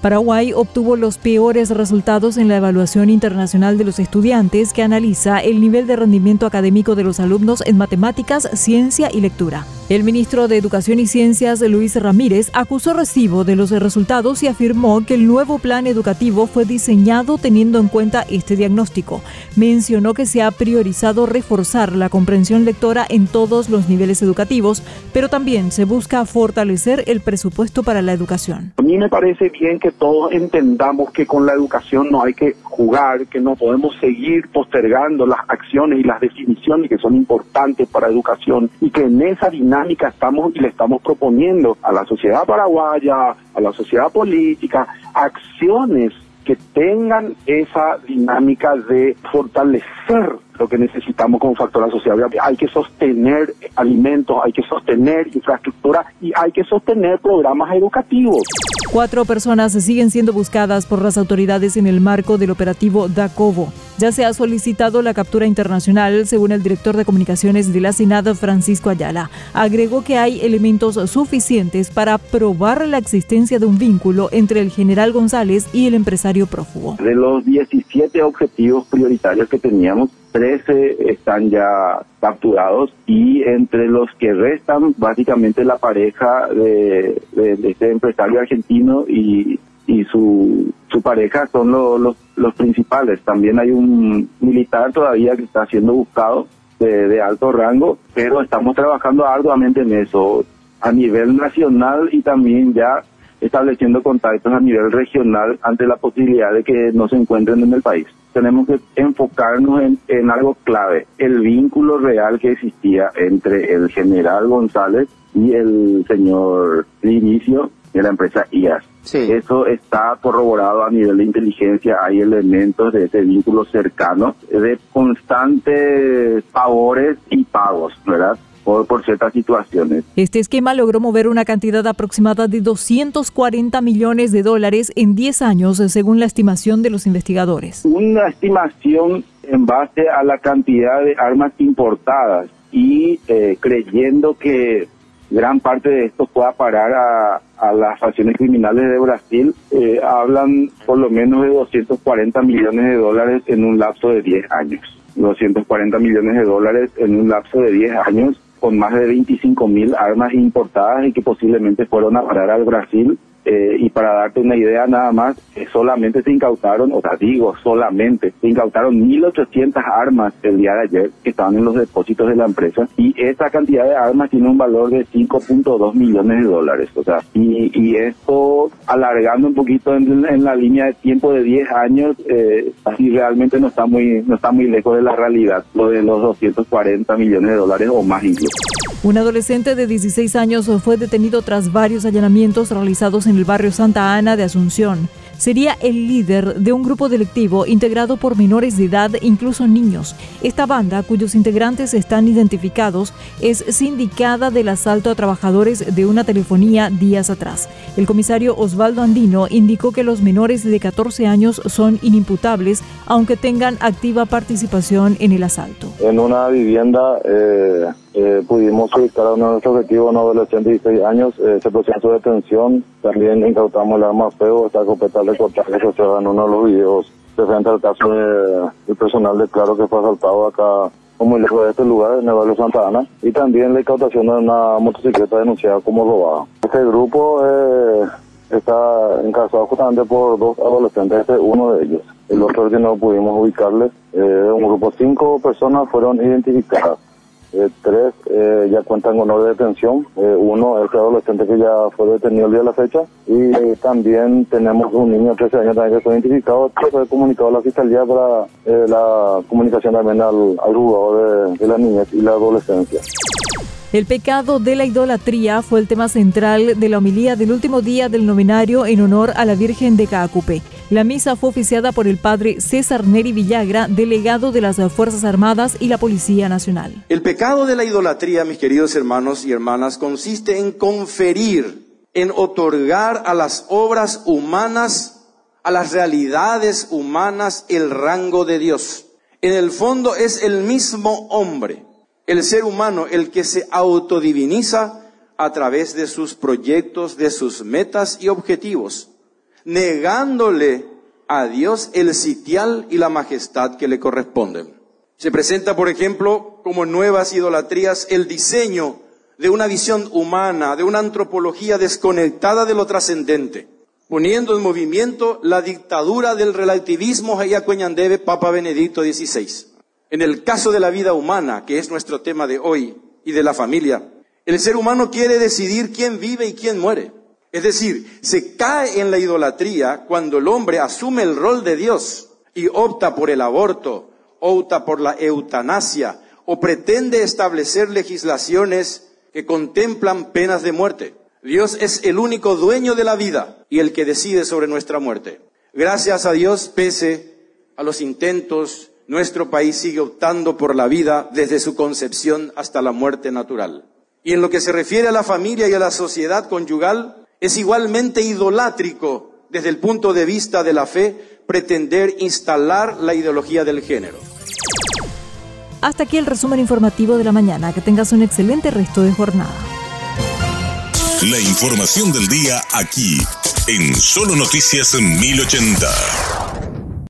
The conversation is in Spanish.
Paraguay obtuvo los peores resultados en la evaluación internacional de los estudiantes que analiza el nivel de rendimiento académico de los alumnos en matemáticas, ciencia y lectura. El ministro de Educación y Ciencias, Luis Ramírez, acusó recibo de los resultados y afirmó que el nuevo plan educativo fue diseñado teniendo en cuenta este diagnóstico. Mencionó que se ha priorizado reforzar la comprensión lectora en todos los niveles educativos, pero también se busca fortalecer el presupuesto para la educación. A mí me parece bien que todos entendamos que con la educación no hay que jugar, que no podemos seguir postergando las acciones y las definiciones que son importantes para educación y que en esa dinámica estamos y le estamos proponiendo a la sociedad paraguaya, a la sociedad política, acciones que tengan esa dinámica de fortalecer lo que necesitamos como factor sociedad. Hay que sostener alimentos, hay que sostener infraestructura y hay que sostener programas educativos. Cuatro personas siguen siendo buscadas por las autoridades en el marco del operativo Dacobo. Ya se ha solicitado la captura internacional, según el director de comunicaciones de la Senado, Francisco Ayala. Agregó que hay elementos suficientes para probar la existencia de un vínculo entre el general González y el empresario prófugo. De los 17 objetivos prioritarios que teníamos, 13 están ya capturados y entre los que restan básicamente la pareja de, este empresario argentino y, y su, su pareja son los, los principales. También hay un militar todavía que está siendo buscado de, de alto rango, pero estamos trabajando arduamente en eso a nivel nacional y también ya estableciendo contactos a nivel regional ante la posibilidad de que no se encuentren en el país. Tenemos que enfocarnos en, en algo clave, el vínculo real que existía entre el general González y el señor Inicio de la empresa IAS. Eso está corroborado a nivel de inteligencia, hay elementos de ese vínculo cercano, de constantes favores y pagos, ¿verdad? por, ciertas situaciones. Este esquema logró mover una cantidad aproximada de 240 millones de dólares en 10 años, según la estimación de los investigadores. Una estimación en base a la cantidad de armas importadas y eh, creyendo que gran parte de esto pueda parar a, las facciones criminales de Brasil, eh, hablan por lo menos de 240 millones de dólares en un lapso de 10 años. 240 millones de dólares en un lapso de 10 años con más de 25 mil armas importadas y que posiblemente fueron a parar al Brasil eh, y para darte una idea nada más, eh, solamente se incautaron, o sea, digo, solamente se incautaron 1.800 armas el día de ayer que estaban en los depósitos de la empresa y esa cantidad de armas tiene un valor de 5.2 millones de dólares. O sea, y, y esto alargando un poquito en, la línea de tiempo de 10 años, eh, así realmente no está muy no está muy lejos de la realidad, lo de los 240 millones de dólares o más incluso. Un adolescente de 16 años fue detenido tras varios allanamientos realizados en el barrio Santa Ana de Asunción sería el líder de un grupo delictivo integrado por menores de edad incluso niños. Esta banda, cuyos integrantes están identificados, es sindicada del asalto a trabajadores de una telefonía días atrás. El comisario Osvaldo Andino indicó que los menores de 14 años son inimputables, aunque tengan activa participación en el asalto. En una vivienda eh, eh, pudimos ubicar a uno de nuestros objetivos, un adolescente de 16 años, eh, se procedió su detención, también incautamos el arma fuego, esta escopeta reportaje que se en uno de los videos referente al caso del personal de Claro que fue asaltado acá muy lejos de este lugar, en el barrio Santa Ana, y también la incautación de una motocicleta denunciada como robada. Este grupo eh, está encabezado justamente por dos adolescentes, este uno de ellos. El otro que no pudimos ubicarle, eh, un grupo de cinco personas fueron identificadas. Eh, tres eh, ya cuentan con orden de detención. Eh, uno es el adolescente que ya fue detenido el día de la fecha. Y también tenemos un niño de 13 años también que fue identificado, que fue comunicado a la fiscalía para la comunicación también al, al jugador de, de la niñez y la adolescencia. El pecado de la idolatría fue el tema central de la homilía del último día del novenario en honor a la Virgen de Caacupe. La misa fue oficiada por el padre César Neri Villagra, delegado de las Fuerzas Armadas y la Policía Nacional. El pecado de la idolatría, mis queridos hermanos y hermanas, consiste en conferir, en otorgar a las obras humanas a las realidades humanas el rango de Dios. En el fondo es el mismo hombre, el ser humano, el que se autodiviniza a través de sus proyectos, de sus metas y objetivos, negándole a Dios el sitial y la majestad que le corresponden. Se presenta, por ejemplo, como nuevas idolatrías el diseño de una visión humana, de una antropología desconectada de lo trascendente, poniendo en movimiento la dictadura del relativismo debe Papa Benedicto XVI. En el caso de la vida humana, que es nuestro tema de hoy, y de la familia, el ser humano quiere decidir quién vive y quién muere. Es decir, se cae en la idolatría cuando el hombre asume el rol de Dios y opta por el aborto, opta por la eutanasia o pretende establecer legislaciones que contemplan penas de muerte. Dios es el único dueño de la vida y el que decide sobre nuestra muerte. Gracias a Dios, pese a los intentos, nuestro país sigue optando por la vida desde su concepción hasta la muerte natural. Y en lo que se refiere a la familia y a la sociedad conyugal, es igualmente idolátrico desde el punto de vista de la fe pretender instalar la ideología del género. Hasta aquí el resumen informativo de la mañana. Que tengas un excelente resto de jornada. La información del día aquí, en Solo Noticias 1080.